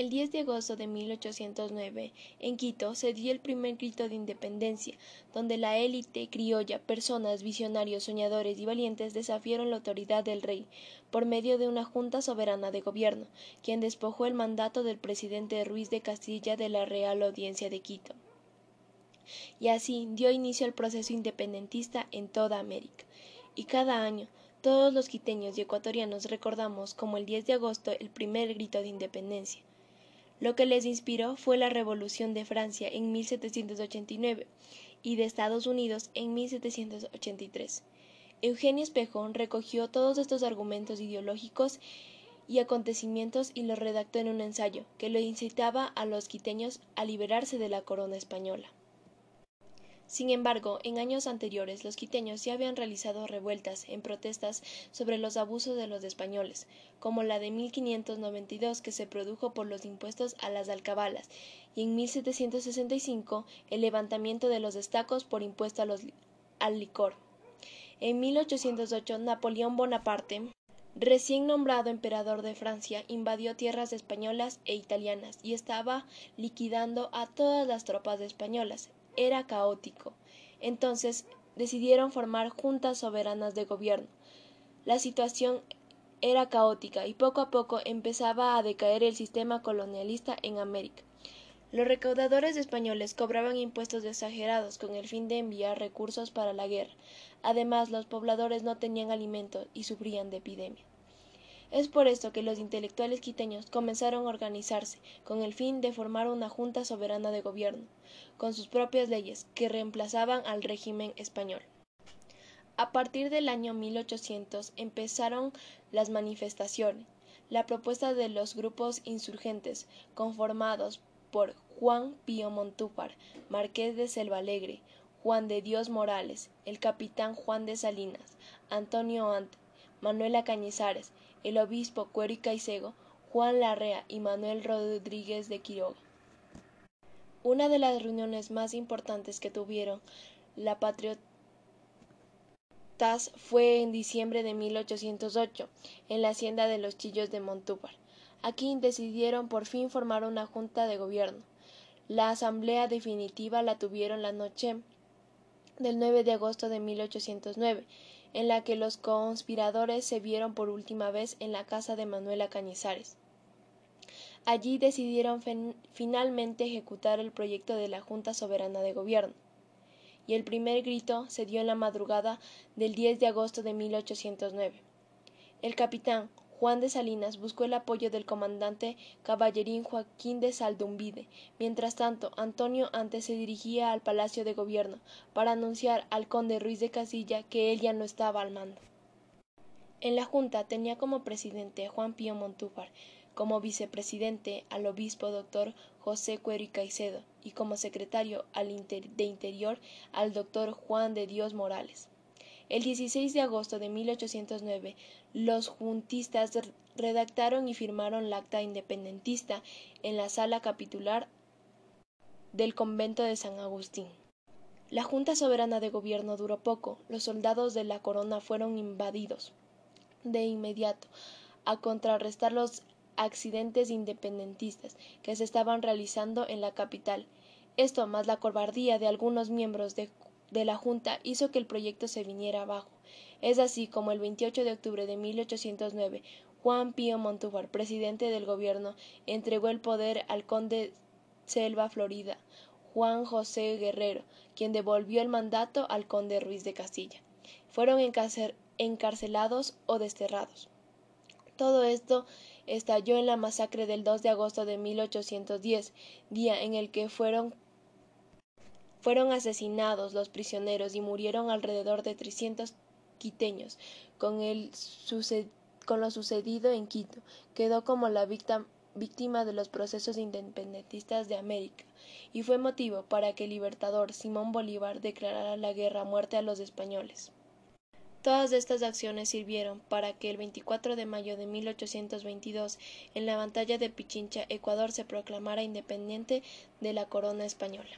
El 10 de agosto de 1809, en Quito, se dio el primer grito de independencia, donde la élite criolla, personas, visionarios, soñadores y valientes desafiaron la autoridad del rey, por medio de una junta soberana de gobierno, quien despojó el mandato del presidente Ruiz de Castilla de la Real Audiencia de Quito. Y así dio inicio al proceso independentista en toda América. Y cada año, todos los quiteños y ecuatorianos recordamos como el 10 de agosto el primer grito de independencia lo que les inspiró fue la Revolución de Francia en 1789 y de Estados Unidos en 1783. Eugenio Espejón recogió todos estos argumentos ideológicos y acontecimientos y los redactó en un ensayo que lo incitaba a los quiteños a liberarse de la corona española. Sin embargo, en años anteriores los quiteños ya habían realizado revueltas en protestas sobre los abusos de los españoles, como la de 1592 que se produjo por los impuestos a las alcabalas, y en 1765 el levantamiento de los estacos por impuesto a los, al licor. En 1808 Napoleón Bonaparte Recién nombrado emperador de Francia, invadió tierras españolas e italianas y estaba liquidando a todas las tropas españolas, era caótico. Entonces decidieron formar juntas soberanas de gobierno. La situación era caótica y poco a poco empezaba a decaer el sistema colonialista en América. Los recaudadores españoles cobraban impuestos exagerados con el fin de enviar recursos para la guerra. Además, los pobladores no tenían alimento y sufrían de epidemia. Es por esto que los intelectuales quiteños comenzaron a organizarse con el fin de formar una junta soberana de gobierno, con sus propias leyes, que reemplazaban al régimen español. A partir del año 1800 empezaron las manifestaciones. La propuesta de los grupos insurgentes, conformados por Juan Pío Montúfar, Marqués de Selvalegre, Juan de Dios Morales, el capitán Juan de Salinas, Antonio Ante, Manuela Cañizares, el obispo Cuero y Juan Larrea y Manuel Rodríguez de Quiroga. Una de las reuniones más importantes que tuvieron la Patriotas fue en diciembre de 1808, en la hacienda de los Chillos de Montúfar. Aquí decidieron por fin formar una junta de gobierno. La asamblea definitiva la tuvieron la noche del 9 de agosto de 1809 en la que los conspiradores se vieron por última vez en la casa de Manuela Cañizares. Allí decidieron finalmente ejecutar el proyecto de la Junta Soberana de Gobierno, y el primer grito se dio en la madrugada del 10 de agosto de 1809. El capitán Juan de Salinas buscó el apoyo del comandante caballerín Joaquín de Saldumbide. Mientras tanto, Antonio antes se dirigía al Palacio de Gobierno para anunciar al conde Ruiz de Casilla que él ya no estaba al mando. En la Junta tenía como presidente Juan Pío Montúfar, como vicepresidente al obispo doctor José Cuero y Caicedo y como secretario de Interior al doctor Juan de Dios Morales. El 16 de agosto de 1809, los juntistas redactaron y firmaron el acta independentista en la sala capitular del convento de San Agustín. La Junta Soberana de Gobierno duró poco, los soldados de la corona fueron invadidos de inmediato a contrarrestar los accidentes independentistas que se estaban realizando en la capital. Esto más la cobardía de algunos miembros de de la Junta hizo que el proyecto se viniera abajo. Es así como el 28 de octubre de 1809 Juan Pío Montúfar, presidente del gobierno, entregó el poder al conde Selva Florida, Juan José Guerrero, quien devolvió el mandato al conde Ruiz de Castilla. Fueron encarcelados o desterrados. Todo esto estalló en la masacre del 2 de agosto de 1810, día en el que fueron fueron asesinados los prisioneros y murieron alrededor de 300 quiteños. Con, lo sucedido en Quito, quedó como la víctima de los procesos independentistas de América y fue motivo para que el libertador Simón Bolívar declarara la guerra a muerte a los españoles. Todas estas acciones sirvieron para que el 24 de mayo de 1822, en la batalla de Pichincha, Ecuador se proclamara independiente de la corona española.